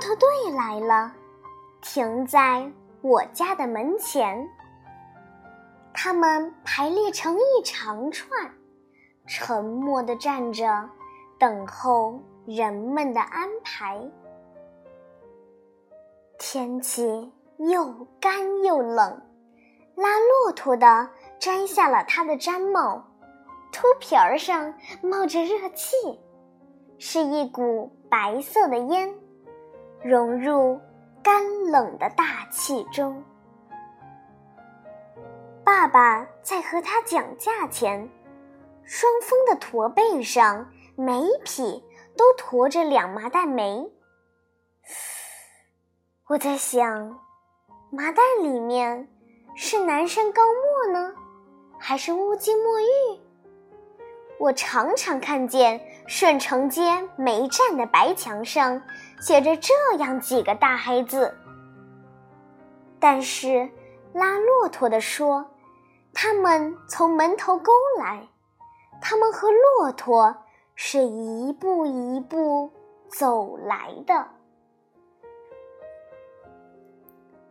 驼队来了，停在我家的门前。他们排列成一长串，沉默地站着，等候人们的安排。天气又干又冷，拉骆驼的摘下了他的毡帽，秃皮儿上冒着热气，是一股白色的烟，融入干冷的大气中。爸爸在和他讲价钱，双峰的驼背上每匹都驮着两麻袋煤。我在想，麻袋里面是南山高墨呢，还是乌金墨玉？我常常看见顺城街煤站的白墙上写着这样几个大黑字。但是拉骆驼的说，他们从门头沟来，他们和骆驼是一步一步走来的。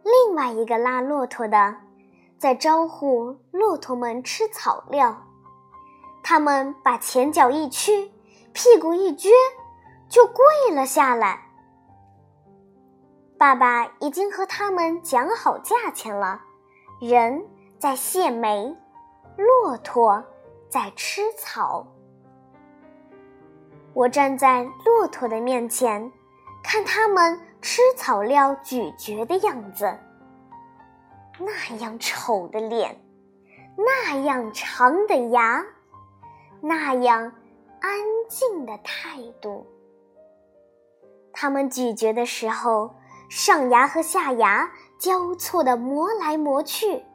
另外一个拉骆驼的，在招呼骆驼们吃草料。他们把前脚一屈，屁股一撅，就跪了下来。爸爸已经和他们讲好价钱了，人在卸煤，骆驼在吃草。我站在骆驼的面前，看他们。吃草料咀嚼的样子，那样丑的脸，那样长的牙，那样安静的态度。他们咀嚼的时候，上牙和下牙交错的磨来磨去，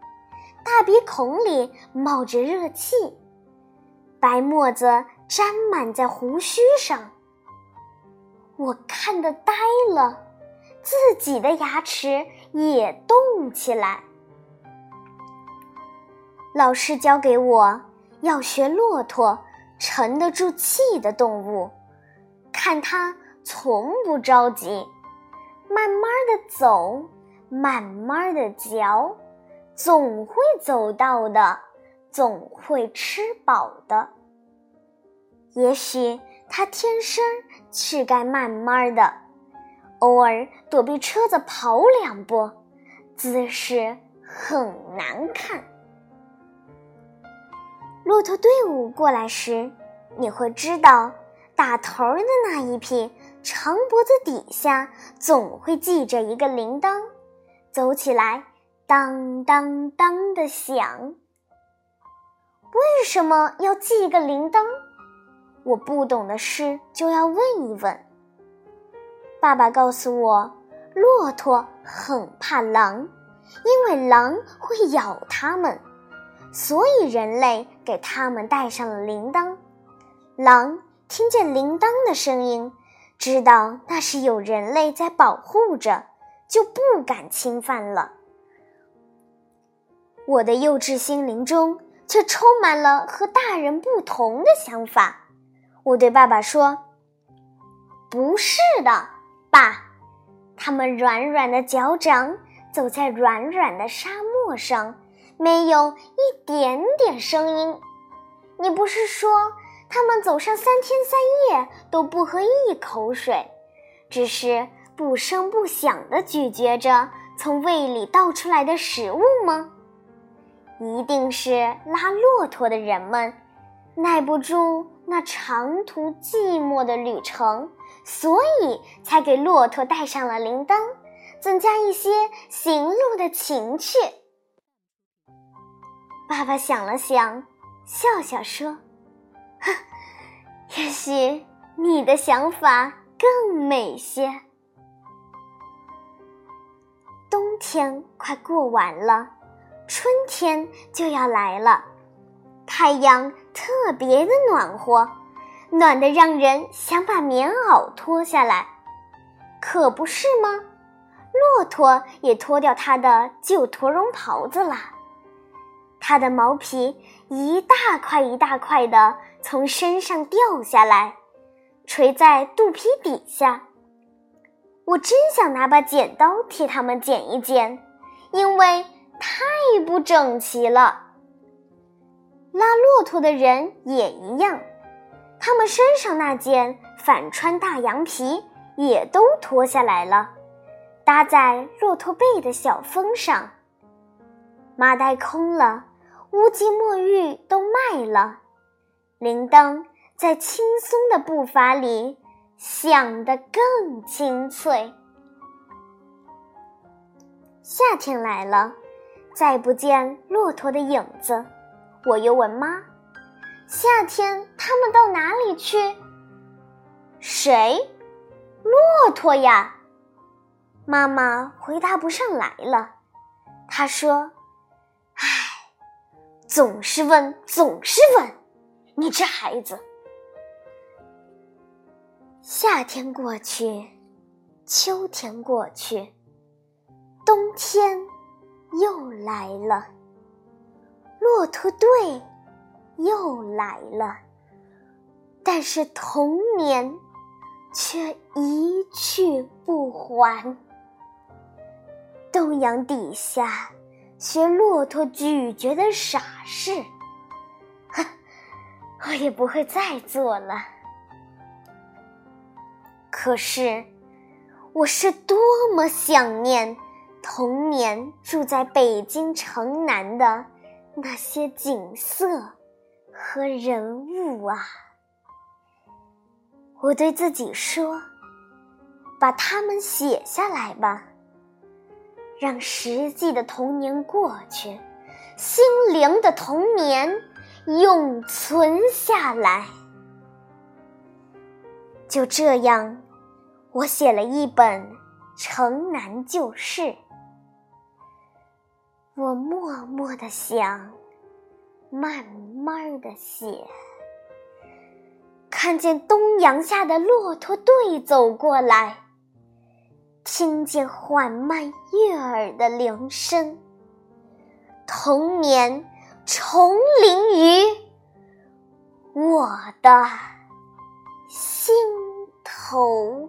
大鼻孔里冒着热气，白沫子沾满在胡须上。我看得呆了。自己的牙齿也动起来。老师教给我要学骆驼，沉得住气的动物，看它从不着急，慢慢的走，慢慢的嚼，总会走到的，总会吃饱的。也许它天生是该慢慢的。偶尔躲避车子跑两步，姿势很难看。骆驼队伍过来时，你会知道，打头的那一匹长脖子底下总会系着一个铃铛，走起来当当当的响。为什么要系一个铃铛？我不懂的事就要问一问。爸爸告诉我，骆驼很怕狼，因为狼会咬它们，所以人类给它们戴上了铃铛。狼听见铃铛的声音，知道那是有人类在保护着，就不敢侵犯了。我的幼稚心灵中却充满了和大人不同的想法。我对爸爸说：“不是的。”爸，他们软软的脚掌走在软软的沙漠上，没有一点点声音。你不是说他们走上三天三夜都不喝一口水，只是不声不响地咀嚼着从胃里倒出来的食物吗？一定是拉骆驼的人们耐不住那长途寂寞的旅程。所以才给骆驼带上了铃铛，增加一些行路的情趣。爸爸想了想，笑笑说：“，也许你的想法更美些。”冬天快过完了，春天就要来了，太阳特别的暖和。暖得让人想把棉袄脱下来，可不是吗？骆驼也脱掉它的旧驼绒袍子了，它的毛皮一大块一大块的从身上掉下来，垂在肚皮底下。我真想拿把剪刀替他们剪一剪，因为太不整齐了。拉骆驼的人也一样，他们身上那件反穿大羊皮也都脱下来了，搭在骆驼背的小峰上。麻袋空了，乌鸡墨玉都卖了，铃铛在轻松的步伐里响得更清脆。夏天来了，再不见骆驼的影子。我又问妈：“夏天他们到哪里去？”谁？骆驼呀！妈妈回答不上来了。她说：“唉，总是问，总是问，你这孩子。”夏天过去，秋天过去，冬天又来了。骆驼队又来了，但是童年却一去不还。东阳底下学骆驼咀嚼的傻事，我也不会再做了。可是，我是多么想念童年住在北京城南的。那些景色和人物啊，我对自己说：“把它们写下来吧，让实际的童年过去，心灵的童年永存下来。”就这样，我写了一本《城南旧事》。我默默的想，慢慢的写。看见东阳下的骆驼队走过来，听见缓慢悦耳的铃声，童年重临于我的心头。